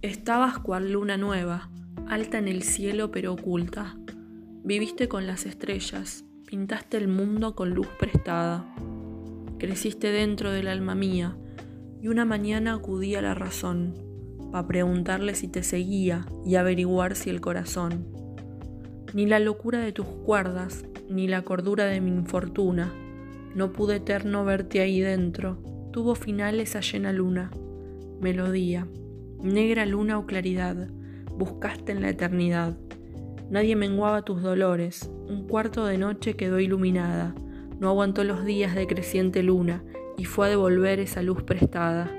Estabas cual luna nueva, alta en el cielo pero oculta. Viviste con las estrellas, pintaste el mundo con luz prestada. Creciste dentro del alma mía y una mañana acudí a la razón para preguntarle si te seguía y averiguar si el corazón. Ni la locura de tus cuerdas, ni la cordura de mi infortuna, no pude eterno verte ahí dentro, tuvo final esa llena luna, melodía, negra luna o claridad, buscaste en la eternidad. Nadie menguaba tus dolores, un cuarto de noche quedó iluminada, no aguantó los días de creciente luna y fue a devolver esa luz prestada.